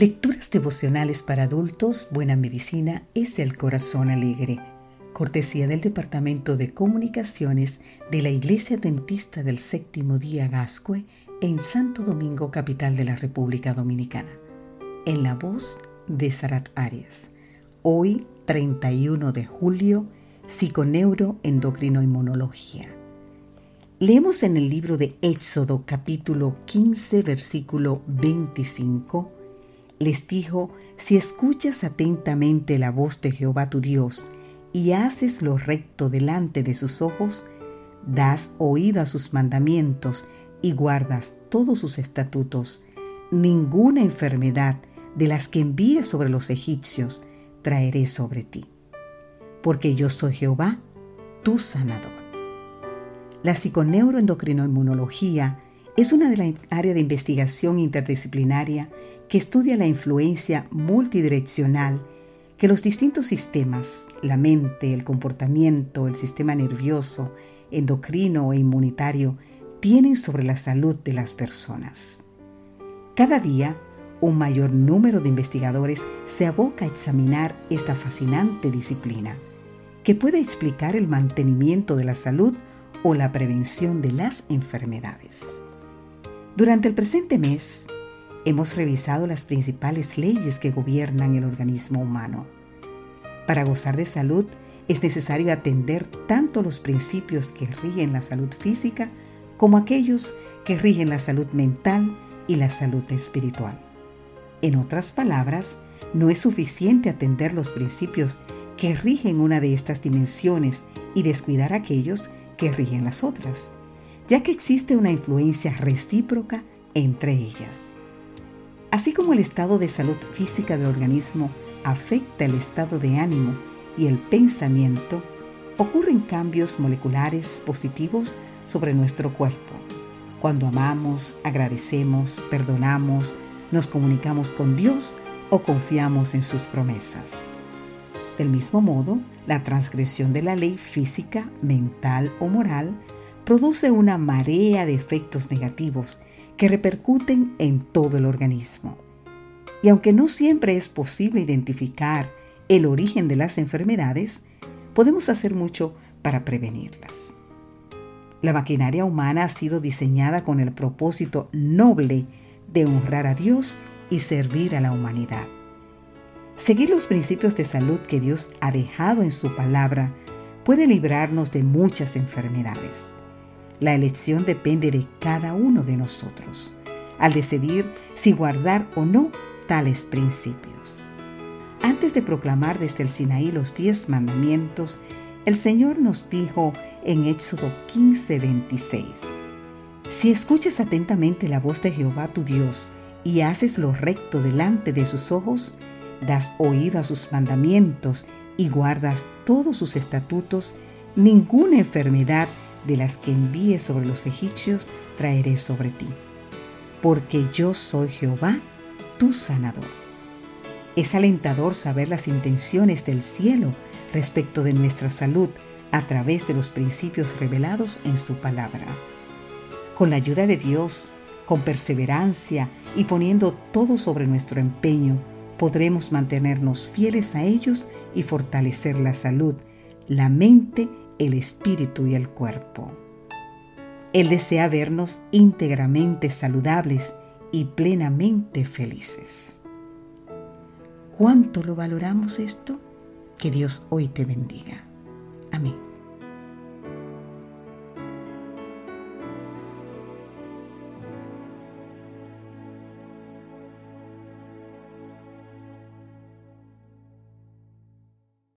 Lecturas devocionales para adultos, Buena Medicina es el Corazón Alegre. Cortesía del Departamento de Comunicaciones de la Iglesia Dentista del Séptimo Día Gascue en Santo Domingo, capital de la República Dominicana. En la voz de Sarat Arias. Hoy, 31 de julio, Psiconeuroendocrinoinmunología. Leemos en el libro de Éxodo capítulo 15 versículo 25. Les dijo, si escuchas atentamente la voz de Jehová tu Dios y haces lo recto delante de sus ojos, das oído a sus mandamientos y guardas todos sus estatutos, ninguna enfermedad de las que envíes sobre los egipcios traeré sobre ti. Porque yo soy Jehová, tu sanador. La psiconeuroendocrinoinmunología es una de las áreas de investigación interdisciplinaria que estudia la influencia multidireccional que los distintos sistemas, la mente, el comportamiento, el sistema nervioso, endocrino e inmunitario, tienen sobre la salud de las personas. Cada día, un mayor número de investigadores se aboca a examinar esta fascinante disciplina, que puede explicar el mantenimiento de la salud o la prevención de las enfermedades. Durante el presente mes, hemos revisado las principales leyes que gobiernan el organismo humano. Para gozar de salud es necesario atender tanto los principios que rigen la salud física como aquellos que rigen la salud mental y la salud espiritual. En otras palabras, no es suficiente atender los principios que rigen una de estas dimensiones y descuidar aquellos que rigen las otras, ya que existe una influencia recíproca entre ellas. Así como el estado de salud física del organismo afecta el estado de ánimo y el pensamiento, ocurren cambios moleculares positivos sobre nuestro cuerpo. Cuando amamos, agradecemos, perdonamos, nos comunicamos con Dios o confiamos en sus promesas. Del mismo modo, la transgresión de la ley física, mental o moral produce una marea de efectos negativos que repercuten en todo el organismo. Y aunque no siempre es posible identificar el origen de las enfermedades, podemos hacer mucho para prevenirlas. La maquinaria humana ha sido diseñada con el propósito noble de honrar a Dios y servir a la humanidad. Seguir los principios de salud que Dios ha dejado en su palabra puede librarnos de muchas enfermedades. La elección depende de cada uno de nosotros, al decidir si guardar o no tales principios. Antes de proclamar desde el Sinaí los diez mandamientos, el Señor nos dijo en Éxodo 15:26, Si escuchas atentamente la voz de Jehová tu Dios y haces lo recto delante de sus ojos, das oído a sus mandamientos y guardas todos sus estatutos, ninguna enfermedad de las que envíe sobre los egipcios traeré sobre ti. Porque yo soy Jehová, tu sanador. Es alentador saber las intenciones del cielo respecto de nuestra salud a través de los principios revelados en su palabra. Con la ayuda de Dios, con perseverancia y poniendo todo sobre nuestro empeño, podremos mantenernos fieles a ellos y fortalecer la salud, la mente, el espíritu y el cuerpo. Él desea vernos íntegramente saludables y plenamente felices. ¿Cuánto lo valoramos esto? Que Dios hoy te bendiga. Amén.